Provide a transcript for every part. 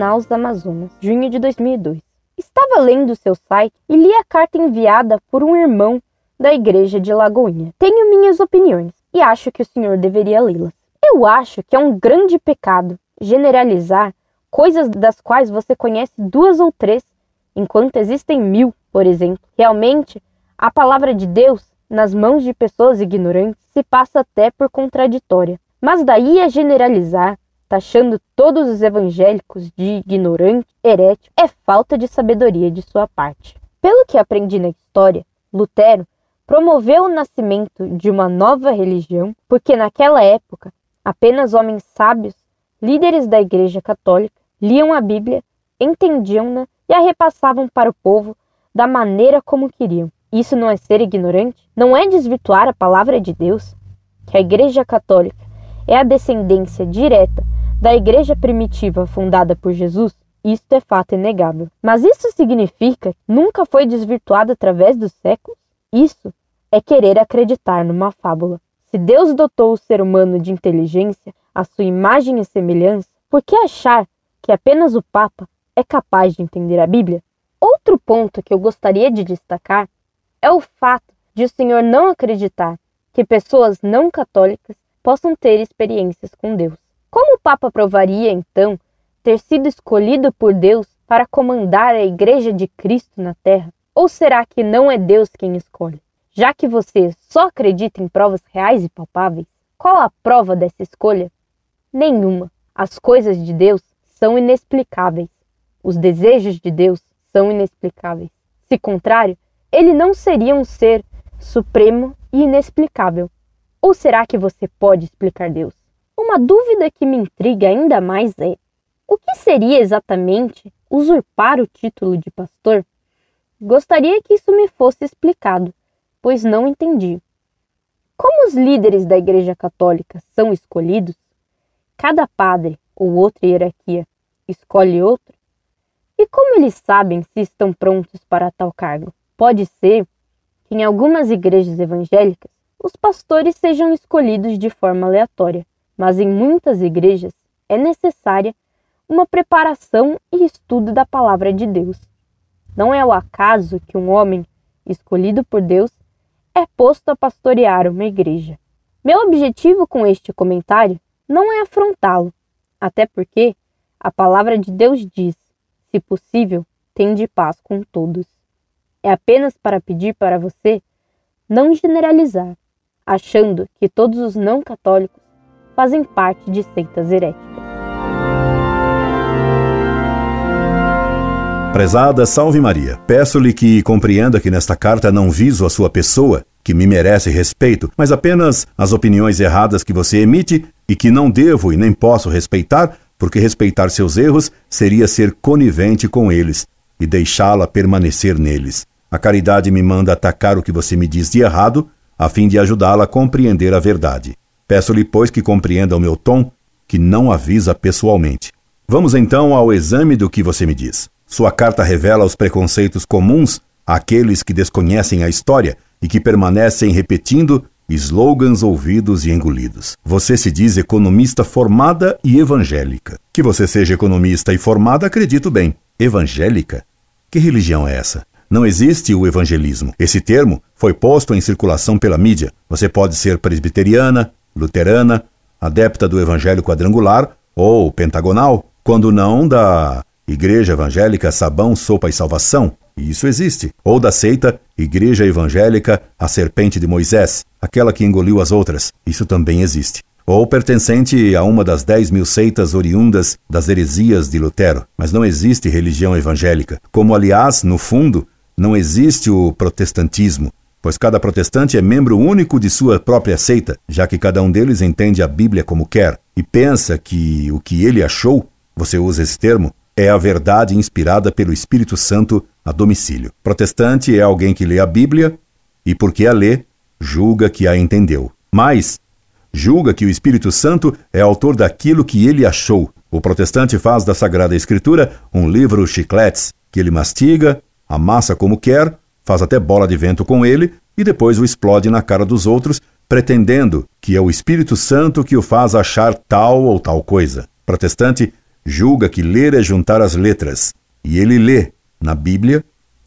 Manaus, Amazonas, junho de 2002. Estava lendo seu site e li a carta enviada por um irmão da igreja de Lagoinha. Tenho minhas opiniões e acho que o senhor deveria lê-las. Eu acho que é um grande pecado generalizar coisas das quais você conhece duas ou três, enquanto existem mil, por exemplo. Realmente, a palavra de Deus, nas mãos de pessoas ignorantes, se passa até por contraditória. Mas daí a generalizar, taxando todos os evangélicos de ignorante, herético, é falta de sabedoria de sua parte. Pelo que aprendi na história, Lutero promoveu o nascimento de uma nova religião, porque naquela época apenas homens sábios, líderes da Igreja Católica, liam a Bíblia, entendiam-na e a repassavam para o povo da maneira como queriam. Isso não é ser ignorante? Não é desvirtuar a palavra de Deus? Que a Igreja Católica é a descendência direta da igreja primitiva fundada por Jesus? Isto é fato inegável. Mas isso significa que nunca foi desvirtuado através dos séculos? Isso é querer acreditar numa fábula. Se Deus dotou o ser humano de inteligência, à sua imagem e semelhança, por que achar que apenas o Papa é capaz de entender a Bíblia? Outro ponto que eu gostaria de destacar é o fato de o Senhor não acreditar que pessoas não católicas possam ter experiências com Deus. Como o Papa provaria, então, ter sido escolhido por Deus para comandar a Igreja de Cristo na Terra? Ou será que não é Deus quem escolhe? Já que você só acredita em provas reais e palpáveis, qual a prova dessa escolha? Nenhuma. As coisas de Deus são inexplicáveis. Os desejos de Deus são inexplicáveis. Se contrário, ele não seria um ser supremo e inexplicável. Ou será que você pode explicar Deus? Uma dúvida que me intriga ainda mais é: o que seria exatamente usurpar o título de pastor? Gostaria que isso me fosse explicado, pois não entendi. Como os líderes da Igreja Católica são escolhidos, cada padre ou outra hierarquia escolhe outro, e como eles sabem se estão prontos para tal cargo? Pode ser que em algumas igrejas evangélicas os pastores sejam escolhidos de forma aleatória, mas em muitas igrejas é necessária uma preparação e estudo da palavra de Deus. Não é o acaso que um homem escolhido por Deus é posto a pastorear uma igreja. Meu objetivo com este comentário não é afrontá-lo, até porque a palavra de Deus diz: se possível, tende paz com todos. É apenas para pedir para você não generalizar, achando que todos os não católicos fazem parte de seitas heréticas. Prezada Salve Maria, peço-lhe que compreenda que nesta carta não viso a sua pessoa, que me merece respeito, mas apenas as opiniões erradas que você emite e que não devo e nem posso respeitar, porque respeitar seus erros seria ser conivente com eles e deixá-la permanecer neles. A caridade me manda atacar o que você me diz de errado, a fim de ajudá-la a compreender a verdade. Peço-lhe, pois, que compreenda o meu tom, que não avisa pessoalmente. Vamos então ao exame do que você me diz. Sua carta revela os preconceitos comuns àqueles que desconhecem a história e que permanecem repetindo slogans ouvidos e engolidos. Você se diz economista formada e evangélica. Que você seja economista e formada, acredito bem. Evangélica? Que religião é essa? Não existe o evangelismo. Esse termo foi posto em circulação pela mídia. Você pode ser presbiteriana, luterana, adepta do evangelho quadrangular ou pentagonal, quando não da Igreja Evangélica Sabão, Sopa e Salvação. Isso existe. Ou da seita Igreja Evangélica A Serpente de Moisés, aquela que engoliu as outras. Isso também existe. Ou pertencente a uma das dez mil seitas oriundas das heresias de Lutero. Mas não existe religião evangélica. Como, aliás, no fundo, não existe o protestantismo, pois cada protestante é membro único de sua própria seita, já que cada um deles entende a Bíblia como quer e pensa que o que ele achou, você usa esse termo, é a verdade inspirada pelo Espírito Santo a domicílio. Protestante é alguém que lê a Bíblia e, porque a lê, julga que a entendeu. Mas julga que o Espírito Santo é autor daquilo que ele achou. O protestante faz da Sagrada Escritura um livro chicletes que ele mastiga, amassa como quer faz até bola de vento com ele e depois o explode na cara dos outros, pretendendo que é o Espírito Santo que o faz achar tal ou tal coisa. Protestante julga que ler é juntar as letras, e ele lê na Bíblia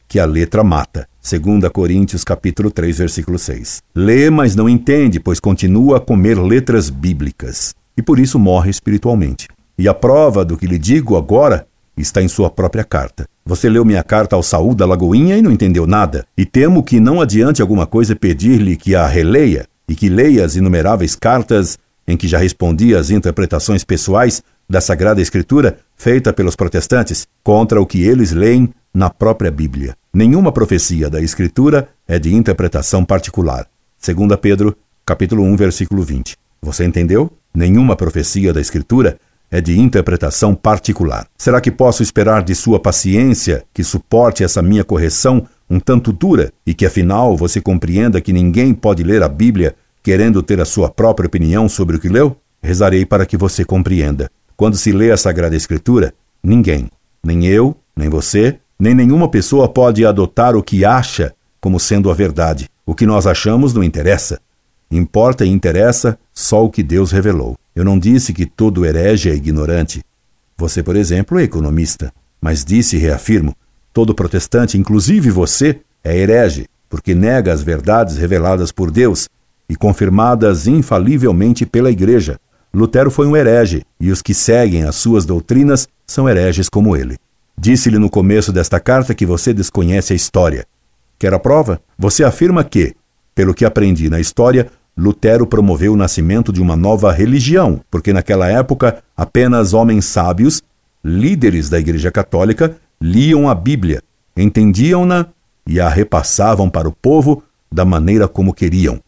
que a letra mata. 2 Coríntios capítulo 3, versículo 6. Lê, mas não entende, pois continua a comer letras bíblicas, e por isso morre espiritualmente. E a prova do que lhe digo agora está em sua própria carta. Você leu minha carta ao Saúl da Lagoinha e não entendeu nada, e temo que não adiante alguma coisa pedir-lhe que a releia e que leia as inumeráveis cartas em que já respondi às interpretações pessoais da Sagrada Escritura feita pelos protestantes contra o que eles leem na própria Bíblia. Nenhuma profecia da Escritura é de interpretação particular. 2 Pedro, capítulo 1, versículo 20. Você entendeu? Nenhuma profecia da Escritura é de interpretação particular. Será que posso esperar de sua paciência que suporte essa minha correção um tanto dura e que afinal você compreenda que ninguém pode ler a Bíblia querendo ter a sua própria opinião sobre o que leu? Rezarei para que você compreenda. Quando se lê a Sagrada Escritura, ninguém, nem eu, nem você, nem nenhuma pessoa pode adotar o que acha como sendo a verdade. O que nós achamos não interessa. Importa e interessa só o que Deus revelou. Eu não disse que todo herege é ignorante. Você, por exemplo, é economista. Mas disse e reafirmo: todo protestante, inclusive você, é herege, porque nega as verdades reveladas por Deus e confirmadas infalivelmente pela Igreja. Lutero foi um herege, e os que seguem as suas doutrinas são hereges como ele. Disse-lhe no começo desta carta que você desconhece a história. Quer a prova? Você afirma que, pelo que aprendi na história, Lutero promoveu o nascimento de uma nova religião, porque naquela época apenas homens sábios, líderes da Igreja Católica, liam a Bíblia, entendiam-na e a repassavam para o povo da maneira como queriam.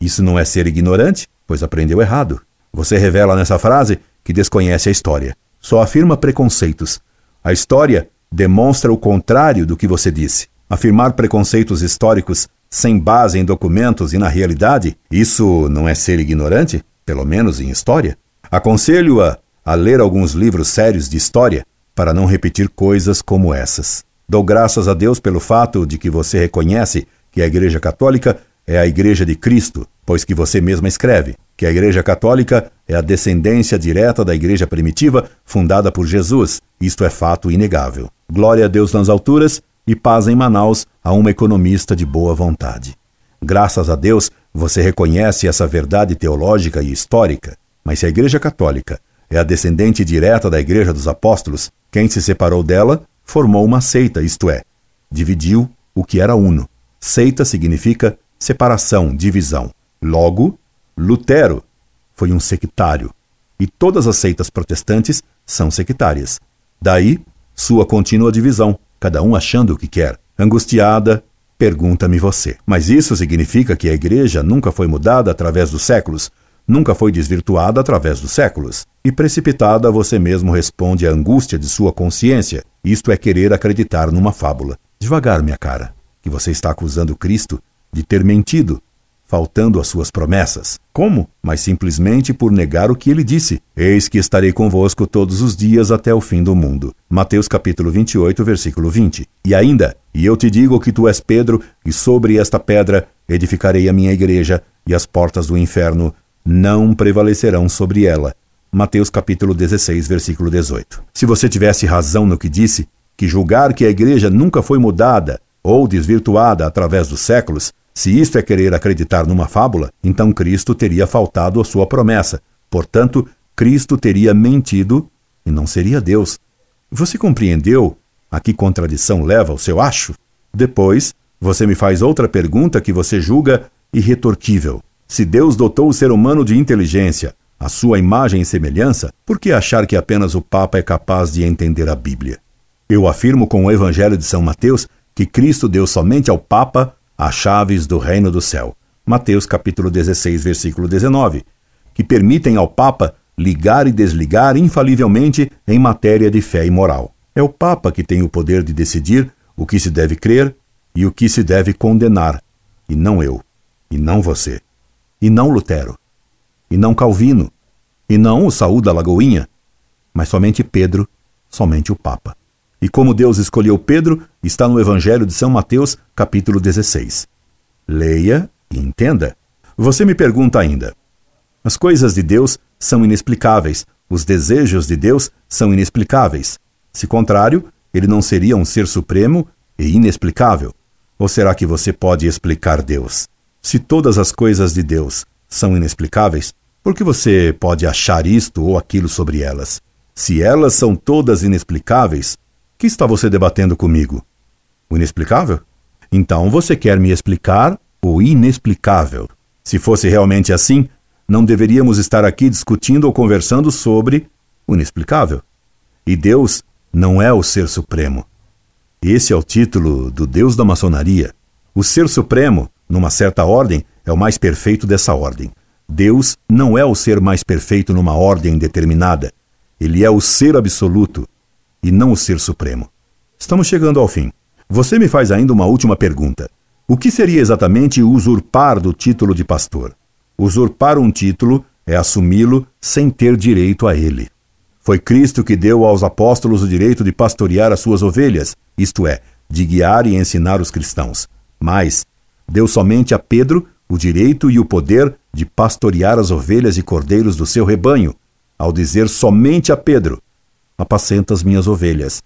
Isso não é ser ignorante, pois aprendeu errado. Você revela nessa frase que desconhece a história. Só afirma preconceitos. A história demonstra o contrário do que você disse. Afirmar preconceitos históricos sem base em documentos e na realidade, isso não é ser ignorante, pelo menos em história? Aconselho-a a ler alguns livros sérios de história para não repetir coisas como essas. Dou graças a Deus pelo fato de que você reconhece que a Igreja Católica é a Igreja de Cristo, pois que você mesma escreve que a Igreja Católica é a descendência direta da Igreja primitiva fundada por Jesus. Isto é fato inegável. Glória a Deus nas alturas e paz em Manaus a uma economista de boa vontade. Graças a Deus, você reconhece essa verdade teológica e histórica. Mas se a Igreja Católica é a descendente direta da Igreja dos Apóstolos, quem se separou dela formou uma seita, isto é, dividiu o que era uno. Seita significa separação, divisão. Logo, Lutero foi um sectário. E todas as seitas protestantes são sectárias. Daí, sua contínua divisão cada um achando o que quer. Angustiada, pergunta-me você. Mas isso significa que a igreja nunca foi mudada através dos séculos, nunca foi desvirtuada através dos séculos. E precipitada, você mesmo responde à angústia de sua consciência. Isto é querer acreditar numa fábula. Devagar, minha cara, que você está acusando Cristo de ter mentido faltando às suas promessas. Como? Mas simplesmente por negar o que ele disse. Eis que estarei convosco todos os dias até o fim do mundo. Mateus capítulo 28, versículo 20. E ainda, e eu te digo que tu és Pedro, e sobre esta pedra edificarei a minha igreja, e as portas do inferno não prevalecerão sobre ela. Mateus capítulo 16, versículo 18. Se você tivesse razão no que disse, que julgar que a igreja nunca foi mudada ou desvirtuada através dos séculos, se isto é querer acreditar numa fábula, então Cristo teria faltado a sua promessa. Portanto, Cristo teria mentido e não seria Deus. Você compreendeu a que contradição leva o seu acho? Depois, você me faz outra pergunta que você julga irretorquível. Se Deus dotou o ser humano de inteligência, a sua imagem e semelhança, por que achar que apenas o Papa é capaz de entender a Bíblia? Eu afirmo com o Evangelho de São Mateus que Cristo deu somente ao Papa as chaves do reino do céu. Mateus capítulo 16, versículo 19, que permitem ao Papa ligar e desligar infalivelmente em matéria de fé e moral. É o Papa que tem o poder de decidir o que se deve crer e o que se deve condenar, e não eu, e não você, e não Lutero, e não Calvino, e não o Saúl da Lagoinha, mas somente Pedro, somente o Papa. E como Deus escolheu Pedro, está no Evangelho de São Mateus, capítulo 16. Leia e entenda. Você me pergunta ainda: as coisas de Deus são inexplicáveis, os desejos de Deus são inexplicáveis. Se contrário, ele não seria um ser supremo e inexplicável. Ou será que você pode explicar Deus? Se todas as coisas de Deus são inexplicáveis, por que você pode achar isto ou aquilo sobre elas? Se elas são todas inexplicáveis, que está você debatendo comigo? O inexplicável? Então você quer me explicar o inexplicável. Se fosse realmente assim, não deveríamos estar aqui discutindo ou conversando sobre o inexplicável. E Deus não é o Ser Supremo. Esse é o título do Deus da maçonaria. O Ser Supremo, numa certa ordem, é o mais perfeito dessa ordem. Deus não é o ser mais perfeito numa ordem determinada. Ele é o ser absoluto e não o ser supremo. Estamos chegando ao fim. Você me faz ainda uma última pergunta. O que seria exatamente usurpar do título de pastor? Usurpar um título é assumi-lo sem ter direito a ele. Foi Cristo que deu aos apóstolos o direito de pastorear as suas ovelhas, isto é, de guiar e ensinar os cristãos. Mas deu somente a Pedro o direito e o poder de pastorear as ovelhas e cordeiros do seu rebanho, ao dizer somente a Pedro: Apacenta as minhas ovelhas,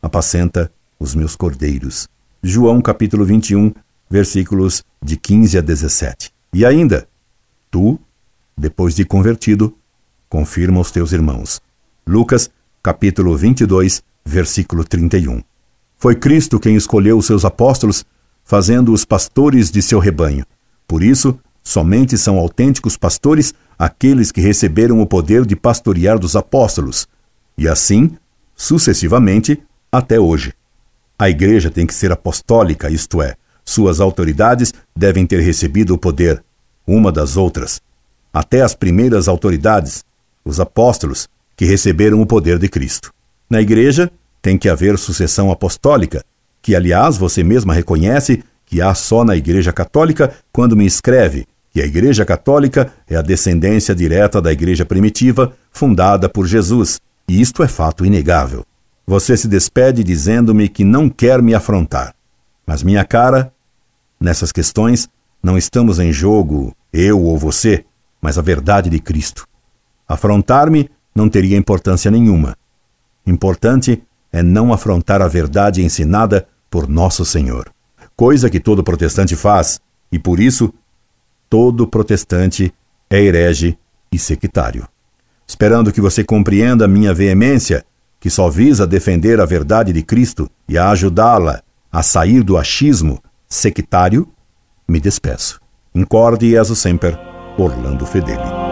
apacenta os meus cordeiros. João capítulo 21, versículos de 15 a 17. E ainda, tu, depois de convertido, confirma os teus irmãos. Lucas capítulo 22, versículo 31. Foi Cristo quem escolheu os seus apóstolos, fazendo-os pastores de seu rebanho. Por isso, somente são autênticos pastores aqueles que receberam o poder de pastorear dos apóstolos, e assim, sucessivamente, até hoje. A igreja tem que ser apostólica, isto é, suas autoridades devem ter recebido o poder, uma das outras. Até as primeiras autoridades, os apóstolos, que receberam o poder de Cristo. Na igreja, tem que haver sucessão apostólica, que, aliás, você mesma reconhece que há só na Igreja Católica quando me escreve que a Igreja Católica é a descendência direta da Igreja primitiva, fundada por Jesus, e isto é fato inegável. Você se despede dizendo-me que não quer me afrontar. Mas, minha cara, nessas questões não estamos em jogo eu ou você, mas a verdade de Cristo. Afrontar-me não teria importância nenhuma. Importante é não afrontar a verdade ensinada por nosso Senhor coisa que todo protestante faz, e por isso todo protestante é herege e sectário. Esperando que você compreenda minha veemência, que só visa defender a verdade de Cristo e a ajudá-la a sair do achismo sectário, me despeço. Incorde e sempre, Orlando Fedeli.